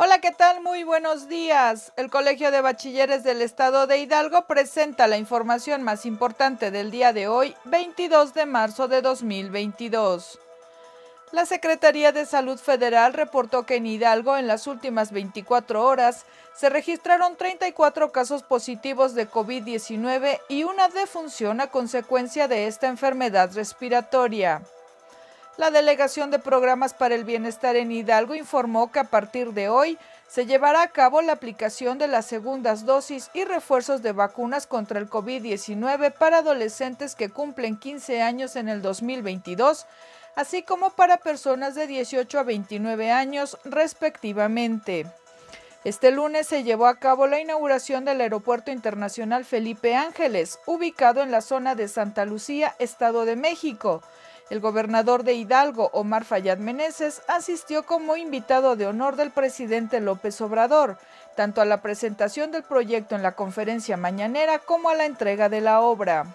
Hola, ¿qué tal? Muy buenos días. El Colegio de Bachilleres del Estado de Hidalgo presenta la información más importante del día de hoy, 22 de marzo de 2022. La Secretaría de Salud Federal reportó que en Hidalgo en las últimas 24 horas se registraron 34 casos positivos de COVID-19 y una defunción a consecuencia de esta enfermedad respiratoria. La Delegación de Programas para el Bienestar en Hidalgo informó que a partir de hoy se llevará a cabo la aplicación de las segundas dosis y refuerzos de vacunas contra el COVID-19 para adolescentes que cumplen 15 años en el 2022, así como para personas de 18 a 29 años respectivamente. Este lunes se llevó a cabo la inauguración del Aeropuerto Internacional Felipe Ángeles, ubicado en la zona de Santa Lucía, Estado de México. El gobernador de Hidalgo, Omar Fayad Meneses, asistió como invitado de honor del presidente López Obrador, tanto a la presentación del proyecto en la conferencia mañanera como a la entrega de la obra.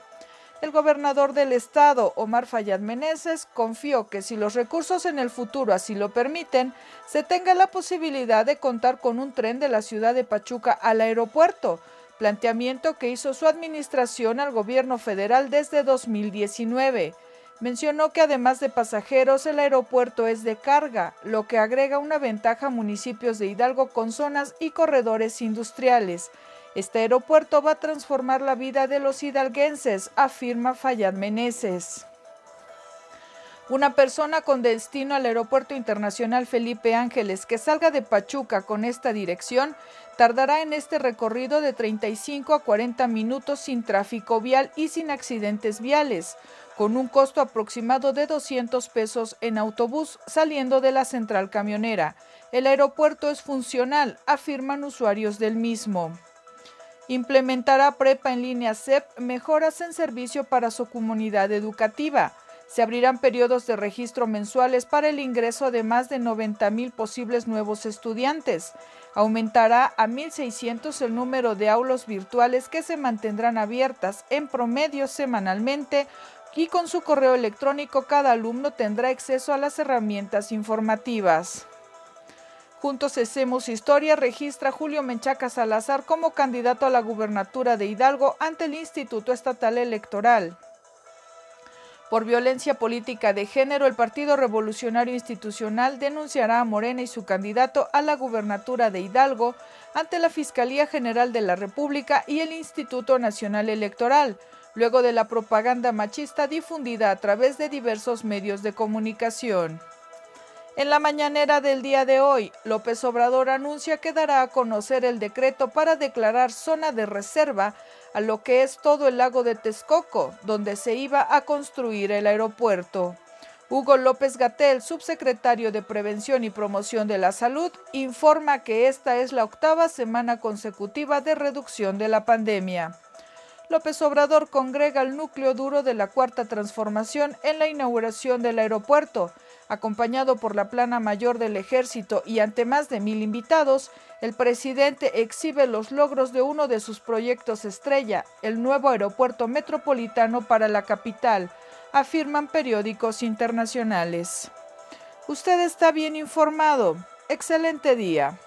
El gobernador del estado, Omar Fayad Meneses, confió que si los recursos en el futuro así lo permiten, se tenga la posibilidad de contar con un tren de la ciudad de Pachuca al aeropuerto, planteamiento que hizo su administración al gobierno federal desde 2019. Mencionó que además de pasajeros, el aeropuerto es de carga, lo que agrega una ventaja a municipios de Hidalgo con zonas y corredores industriales. Este aeropuerto va a transformar la vida de los hidalguenses, afirma Fayad Meneses. Una persona con destino al Aeropuerto Internacional Felipe Ángeles que salga de Pachuca con esta dirección tardará en este recorrido de 35 a 40 minutos sin tráfico vial y sin accidentes viales con un costo aproximado de 200 pesos en autobús saliendo de la central camionera. El aeropuerto es funcional, afirman usuarios del mismo. Implementará Prepa en línea CEP mejoras en servicio para su comunidad educativa. Se abrirán periodos de registro mensuales para el ingreso de más de 90 mil posibles nuevos estudiantes. Aumentará a 1.600 el número de aulas virtuales que se mantendrán abiertas en promedio semanalmente y con su correo electrónico cada alumno tendrá acceso a las herramientas informativas. Juntos Hacemos Historia registra Julio Menchaca Salazar como candidato a la gubernatura de Hidalgo ante el Instituto Estatal Electoral. Por violencia política de género, el Partido Revolucionario Institucional denunciará a Morena y su candidato a la gubernatura de Hidalgo ante la Fiscalía General de la República y el Instituto Nacional Electoral luego de la propaganda machista difundida a través de diversos medios de comunicación. En la mañanera del día de hoy, López Obrador anuncia que dará a conocer el decreto para declarar zona de reserva a lo que es todo el lago de Texcoco, donde se iba a construir el aeropuerto. Hugo López Gatel, subsecretario de Prevención y Promoción de la Salud, informa que esta es la octava semana consecutiva de reducción de la pandemia. López Obrador congrega el núcleo duro de la Cuarta Transformación en la inauguración del aeropuerto. Acompañado por la plana mayor del ejército y ante más de mil invitados, el presidente exhibe los logros de uno de sus proyectos estrella, el nuevo aeropuerto metropolitano para la capital, afirman periódicos internacionales. Usted está bien informado. Excelente día.